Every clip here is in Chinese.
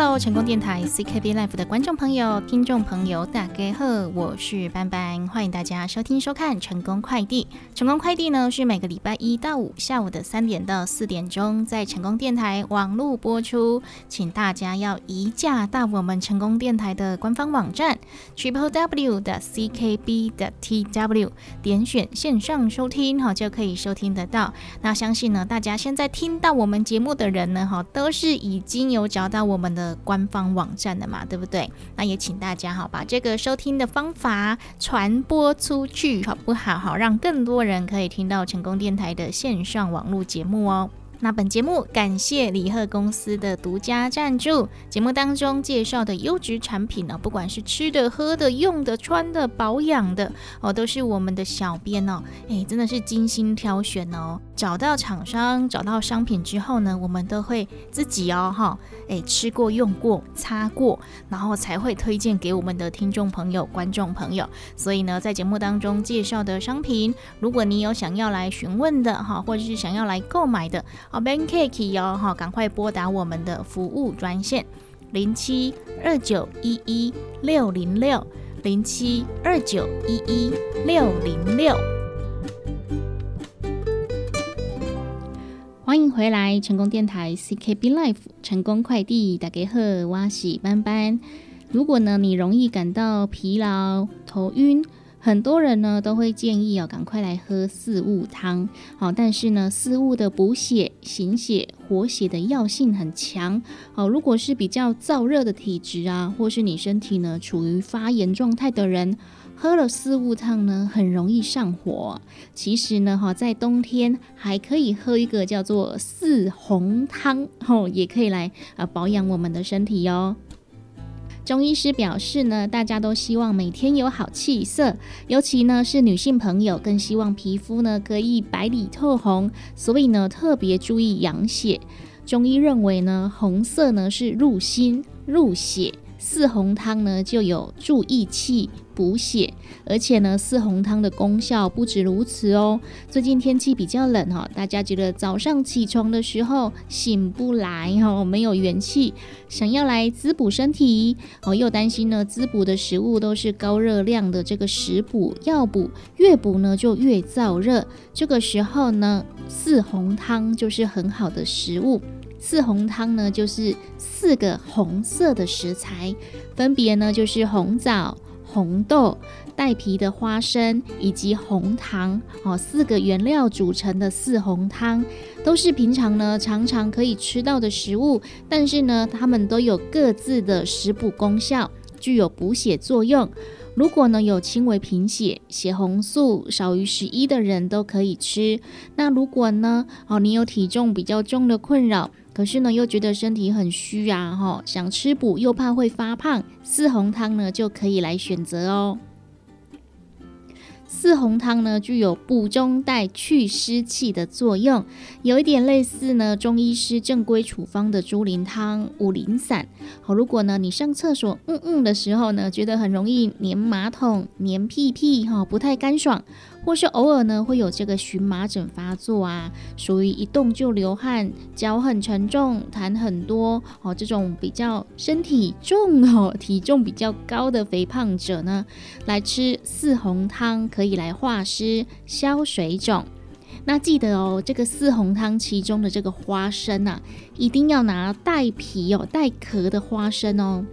Hello，成功电台 CKB Life 的观众朋友、听众朋友，大家好，我是班班，欢迎大家收听收看成功快递。成功快递呢是每个礼拜一到五下午的三点到四点钟，在成功电台网络播出，请大家要移驾到我们成功电台的官方网站 triple w 的 CKB 的 TW，点选线上收听哈，就可以收听得到。那相信呢，大家现在听到我们节目的人呢，哈，都是已经有找到我们的官方网站的嘛，对不对？那也请大家哈，把这个收听的方法传播出去，好不好？好，让更多人可以听到成功电台的线上网络节目哦。那本节目感谢李贺公司的独家赞助。节目当中介绍的优质产品呢，不管是吃的、喝的、用的、穿的、保养的哦，都是我们的小编哦，哎，真的是精心挑选哦。找到厂商、找到商品之后呢，我们都会自己哦，哈，哎，吃过、用过、擦过，然后才会推荐给我们的听众朋友、观众朋友。所以呢，在节目当中介绍的商品，如果你有想要来询问的哈，或者是想要来购买的。好，Bankcake 哟，哈，赶快拨打我们的服务专线零七二九一一六零六零七二九一一六零六。欢迎回来，成功电台 CKB Life 成功快递打给贺哇喜班班。如果呢，你容易感到疲劳、头晕。很多人呢都会建议哦，赶快来喝四物汤。好，但是呢，四物的补血、行血、活血的药性很强。好，如果是比较燥热的体质啊，或是你身体呢处于发炎状态的人，喝了四物汤呢，很容易上火。其实呢，哈，在冬天还可以喝一个叫做四红汤，吼，也可以来啊保养我们的身体哟。中医师表示呢，大家都希望每天有好气色，尤其呢是女性朋友更希望皮肤呢可以白里透红，所以呢特别注意养血。中医认为呢，红色呢是入心入血。四红汤呢就有助益气、补血，而且呢四红汤的功效不止如此哦。最近天气比较冷哈，大家觉得早上起床的时候醒不来哈，没有元气，想要来滋补身体哦，又担心呢滋补的食物都是高热量的这个食补药补，越补呢就越燥热。这个时候呢四红汤就是很好的食物。四红汤呢，就是四个红色的食材，分别呢就是红枣、红豆、带皮的花生以及红糖哦，四个原料组成的四红汤，都是平常呢常常可以吃到的食物，但是呢，它们都有各自的食补功效，具有补血作用。如果呢有轻微贫血、血红素少于十一的人都可以吃。那如果呢哦你有体重比较重的困扰，可是呢又觉得身体很虚啊哈，想吃补又怕会发胖，四红汤呢就可以来选择哦。四红汤呢，具有补中带、祛湿气的作用，有一点类似呢中医师正规处方的猪苓汤、五苓散。好，如果呢你上厕所嗯嗯的时候呢，觉得很容易粘马桶、粘屁屁哈，不太干爽。或是偶尔呢会有这个荨麻疹发作啊，属于一动就流汗、脚很沉重、痰很多哦，这种比较身体重哦、体重比较高的肥胖者呢，来吃四红汤可以来化湿、消水肿。那记得哦，这个四红汤其中的这个花生啊，一定要拿带皮哦、带壳的花生哦。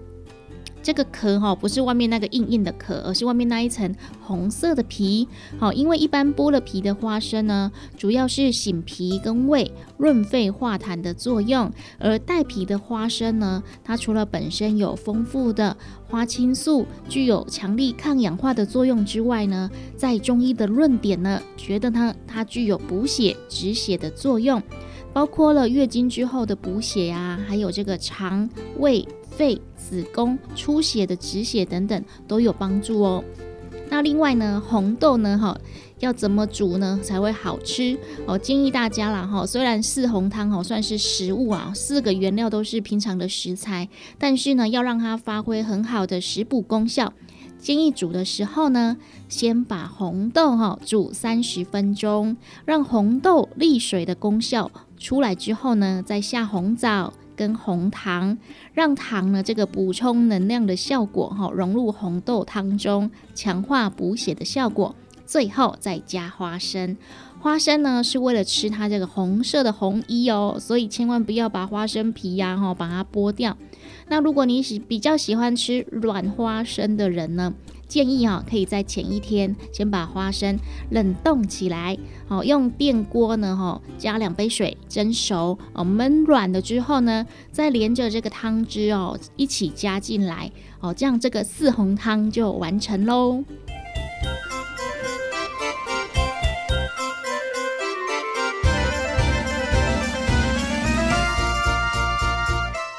这个壳哈不是外面那个硬硬的壳，而是外面那一层红色的皮。好，因为一般剥了皮的花生呢，主要是醒脾跟胃、润肺化痰的作用。而带皮的花生呢，它除了本身有丰富的花青素，具有强力抗氧化的作用之外呢，在中医的论点呢，觉得它它具有补血止血的作用，包括了月经之后的补血啊，还有这个肠胃。肺、子宫出血的止血等等都有帮助哦。那另外呢，红豆呢，哈，要怎么煮呢才会好吃？哦，建议大家啦，哈，虽然四红汤哦算是食物啊，四个原料都是平常的食材，但是呢，要让它发挥很好的食补功效，建议煮的时候呢，先把红豆哈煮三十分钟，让红豆沥水的功效出来之后呢，再下红枣。跟红糖，让糖呢这个补充能量的效果哈融入红豆汤中，强化补血的效果。最后再加花生，花生呢是为了吃它这个红色的红衣哦，所以千万不要把花生皮呀哈把它剥掉。那如果你喜比较喜欢吃软花生的人呢？建议啊，可以在前一天先把花生冷冻起来，好用电锅呢，哈加两杯水蒸熟，哦焖软了之后呢，再连着这个汤汁哦一起加进来，哦这样这个四红汤就完成喽。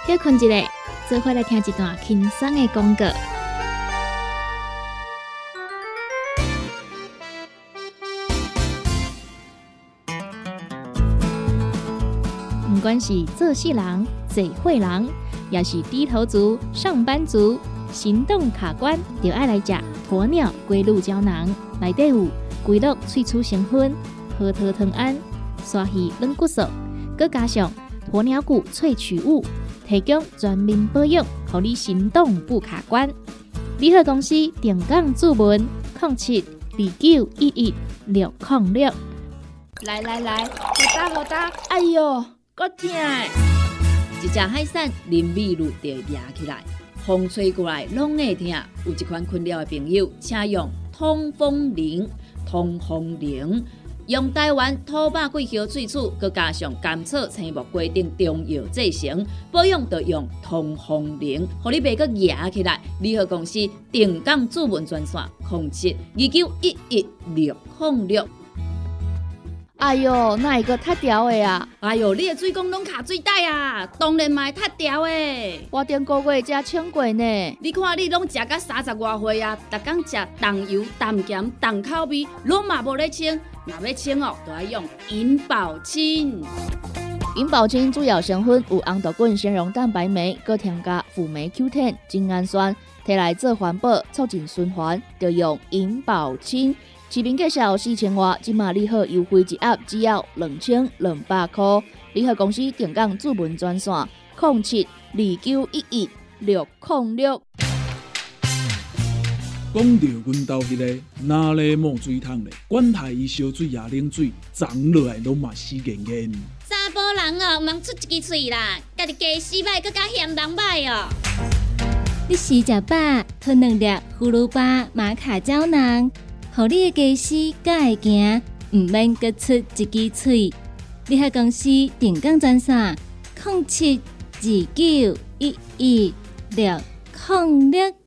休困一下，做回来听一段轻松的广告。关系做细郎、嘴会郎，也是低头族、上班族，行动卡关，就爱来食鸵鸟龟鹿胶囊。内底有龟鹿萃取成分，核桃藤胺、鲨鱼软骨素，搁加上鸵鸟骨萃取物，提供全面保养，让你行动不卡关。联合公司定岗注文：零七二九一一六零六。来来来，好打好打，哎呦！够痛！一只海扇淋雨露就压起来，风吹过来拢会痛。有一款困扰的朋友，请用通风铃。通风铃用台湾土八桂香萃取，佮加上甘草、青木规定中药制成，保养就用通风铃，互你袂佮压起来。联合公司定岗主文专线：零七二九一一六零六。哎哟，那一个太屌的啊！哎哟，你的水工拢卡水袋啊，当然嘛太屌的。我顶个月才称过呢。你看你拢食到三十外岁啊，逐工食重油、重咸、重口味，拢嘛无咧称。若要称哦，都要用银保清。银保清主要成分有红豆滚、纤溶蛋白酶，搁添加辅酶 Q10、精氨酸，摕来做环保、促进循环，就用银保清。视频介绍四千瓦，今马利好优惠一盒只要两千两百块。联合公司定岗主文专线：零七二九一一六零六。讲到阮兜迄个哪里冒水桶咧？管他伊烧水也冷水，长落来拢嘛死严严。查甫人哦，毋通出一支嘴啦，家己家洗歹，更加嫌人歹哦。你洗食饱，吞两粒葫芦巴、玛卡胶囊。互你的家私敢会行，毋免各出一支喙。你合公司定岗专线：零七二九一一六零六。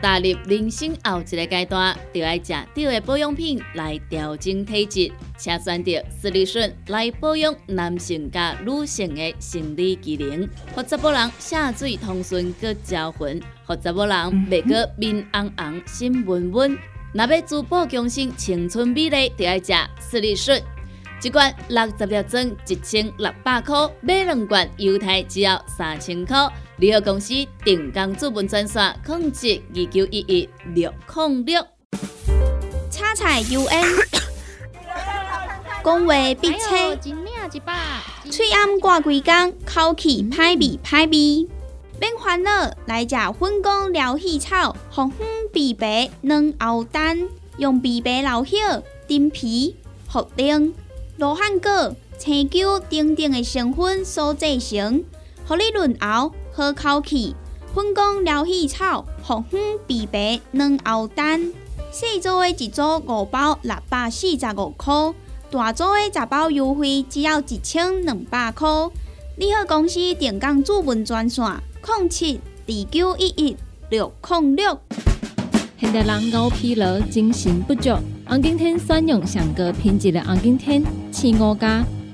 踏入人生后一个阶段，就要食对的保养品来调整体质，请选择斯利顺来保养男性加女性的生理机能，或者某人下水通顺个招魂。或者某人袂过面红红、心温温，若要珠宝强身、青春美丽，就要食斯利顺。一罐六十粒装，一千六百块；买两罐，犹太只要三千块。联合公司定岗资本专线：控制二九一一六零六。叉彩 UN，讲话必切，嘴暗挂几工，口气歹味歹味。免烦恼，来食粉工疗气草，红粉枇杷软后蛋，用枇杷老叶、丁皮、茯苓、罗汉果、青椒等等的成分所制成，互你润喉好口气。粉工疗气草，红粉枇杷软后蛋，细组的一组五包六百四十五块，大组的十包优惠只要一千两百块。你好，公司电工主文专线。零七二九一一六零六。现代人熬疲劳、精神不足，红景天选用上个品质的红景天，青五加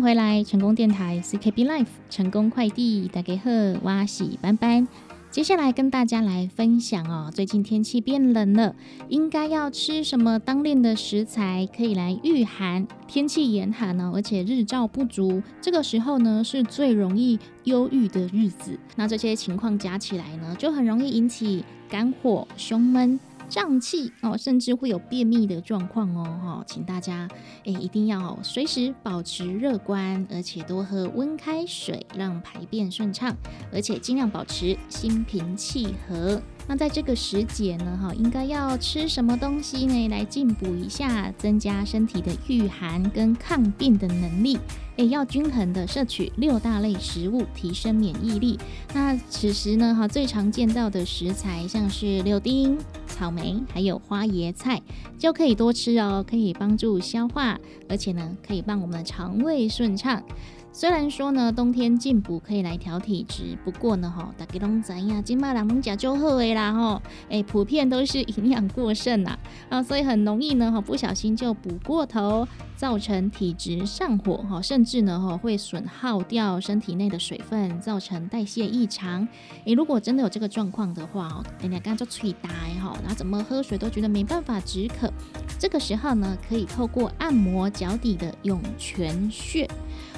回来，成功电台 CKB Life 成功快递，大家好，我是班班。接下来跟大家来分享哦，最近天气变冷了，应该要吃什么当令的食材可以来御寒？天气严寒呢，而且日照不足，这个时候呢是最容易忧郁的日子。那这些情况加起来呢，就很容易引起肝火、胸闷。胀气哦，甚至会有便秘的状况哦，哈，请大家诶一定要随时保持乐观，而且多喝温开水，让排便顺畅，而且尽量保持心平气和。那在这个时节呢，哈，应该要吃什么东西呢？来进补一下，增加身体的御寒跟抗病的能力。诶，要均衡的摄取六大类食物，提升免疫力。那此时呢，哈，最常见到的食材像是柳丁、草莓，还有花椰菜，就可以多吃哦，可以帮助消化，而且呢，可以帮我们的肠胃顺畅。虽然说呢，冬天进补可以来调体质，不过呢，哈，大家拢知呀，金马郎龙甲就好诶啦，哈，诶，普遍都是营养过剩呐，啊，所以很容易呢，哈，不小心就补过头，造成体质上火，哈，甚至呢，哈，会损耗掉身体内的水分，造成代谢异常。诶，如果真的有这个状况的话，哦，人家刚就吹呆哈，然后怎么喝水都觉得没办法止渴，这个时候呢，可以透过按摩脚底的涌泉穴。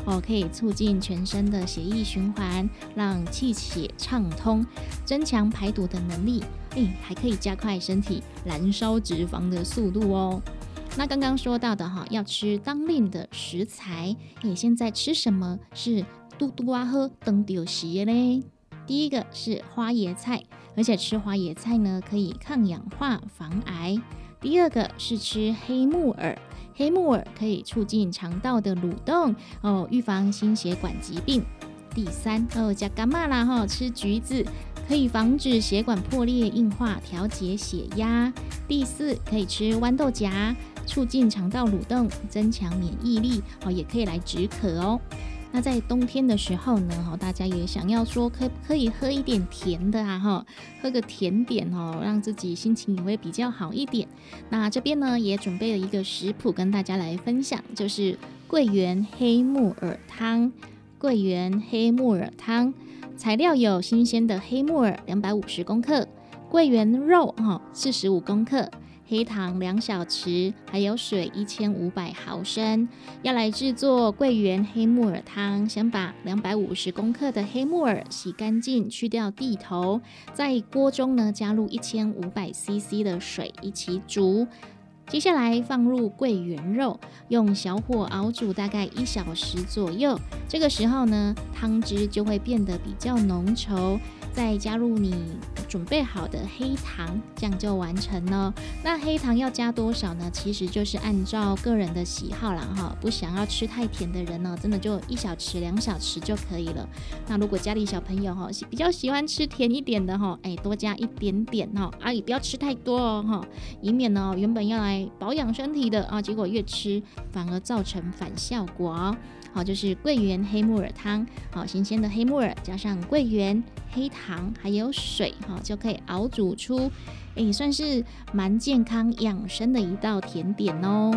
哦，可以促进全身的血液循环，让气血畅通，增强排毒的能力。诶，还可以加快身体燃烧脂肪的速度哦。那刚刚说到的哈，要吃当令的食材，你，现在吃什么是嘟嘟啊喝登丢席嘞？第一个是花椰菜，而且吃花椰菜呢，可以抗氧化、防癌。第二个是吃黑木耳。黑木耳可以促进肠道的蠕动哦，预防心血管疾病。第三哦，加干嘛啦哈？吃橘子可以防止血管破裂硬化，调节血压。第四，可以吃豌豆荚，促进肠道蠕动，增强免疫力哦，也可以来止渴哦。那在冬天的时候呢，哈，大家也想要说，可可以喝一点甜的啊，哈，喝个甜点哦，让自己心情也会比较好一点。那这边呢，也准备了一个食谱跟大家来分享，就是桂圆黑木耳汤。桂圆黑木耳汤材料有新鲜的黑木耳两百五十克，桂圆肉哈四十五克。黑糖两小匙，还有水一千五百毫升。要来制作桂圆黑木耳汤，先把两百五十公克的黑木耳洗干净，去掉蒂头，在锅中呢加入一千五百 CC 的水一起煮。接下来放入桂圆肉，用小火熬煮大概一小时左右。这个时候呢，汤汁就会变得比较浓稠。再加入你准备好的黑糖，这样就完成了。那黑糖要加多少呢？其实就是按照个人的喜好啦，哈。不想要吃太甜的人呢，真的就一小匙、两小匙就可以了。那如果家里小朋友哈比较喜欢吃甜一点的哈，哎，多加一点点哈，啊也不要吃太多哦哈，以免呢原本要来保养身体的啊，结果越吃反而造成反效果哦。好，就是桂圆黑木耳汤，好，新鲜的黑木耳加上桂圆、黑糖糖还有水，哈，就可以熬煮出，诶，算是蛮健康养生的一道甜点哦。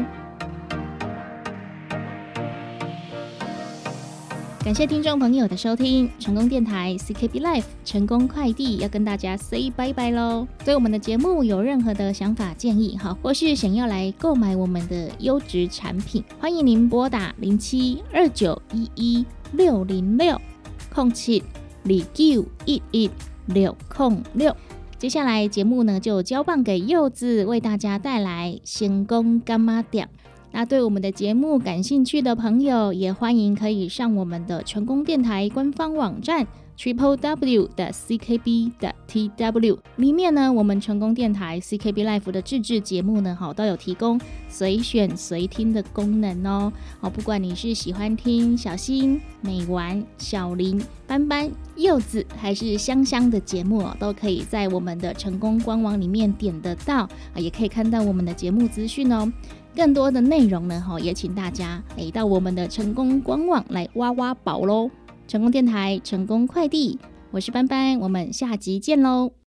感谢听众朋友的收听，成功电台 CKB Life 成功快递要跟大家 say 拜拜喽。对我们的节目有任何的想法建议哈，或是想要来购买我们的优质产品，欢迎您拨打零七二九一一六零六空七二九一一六空六。接下来节目呢就交棒给柚子为大家带来成功干妈点。那对我们的节目感兴趣的朋友，也欢迎可以上我们的成功电台官方网站 triple w 的 ckb 的 tw 里面呢，我们成功电台 ckb life 的自制节目呢，好都有提供随选随听的功能哦。好，不管你是喜欢听小新、美丸、小林、斑斑、柚子，还是香香的节目，都可以在我们的成功官网里面点得到啊，也可以看到我们的节目资讯哦。更多的内容呢，哈，也请大家诶到我们的成功官网来挖挖宝喽！成功电台，成功快递，我是班班，我们下集见喽！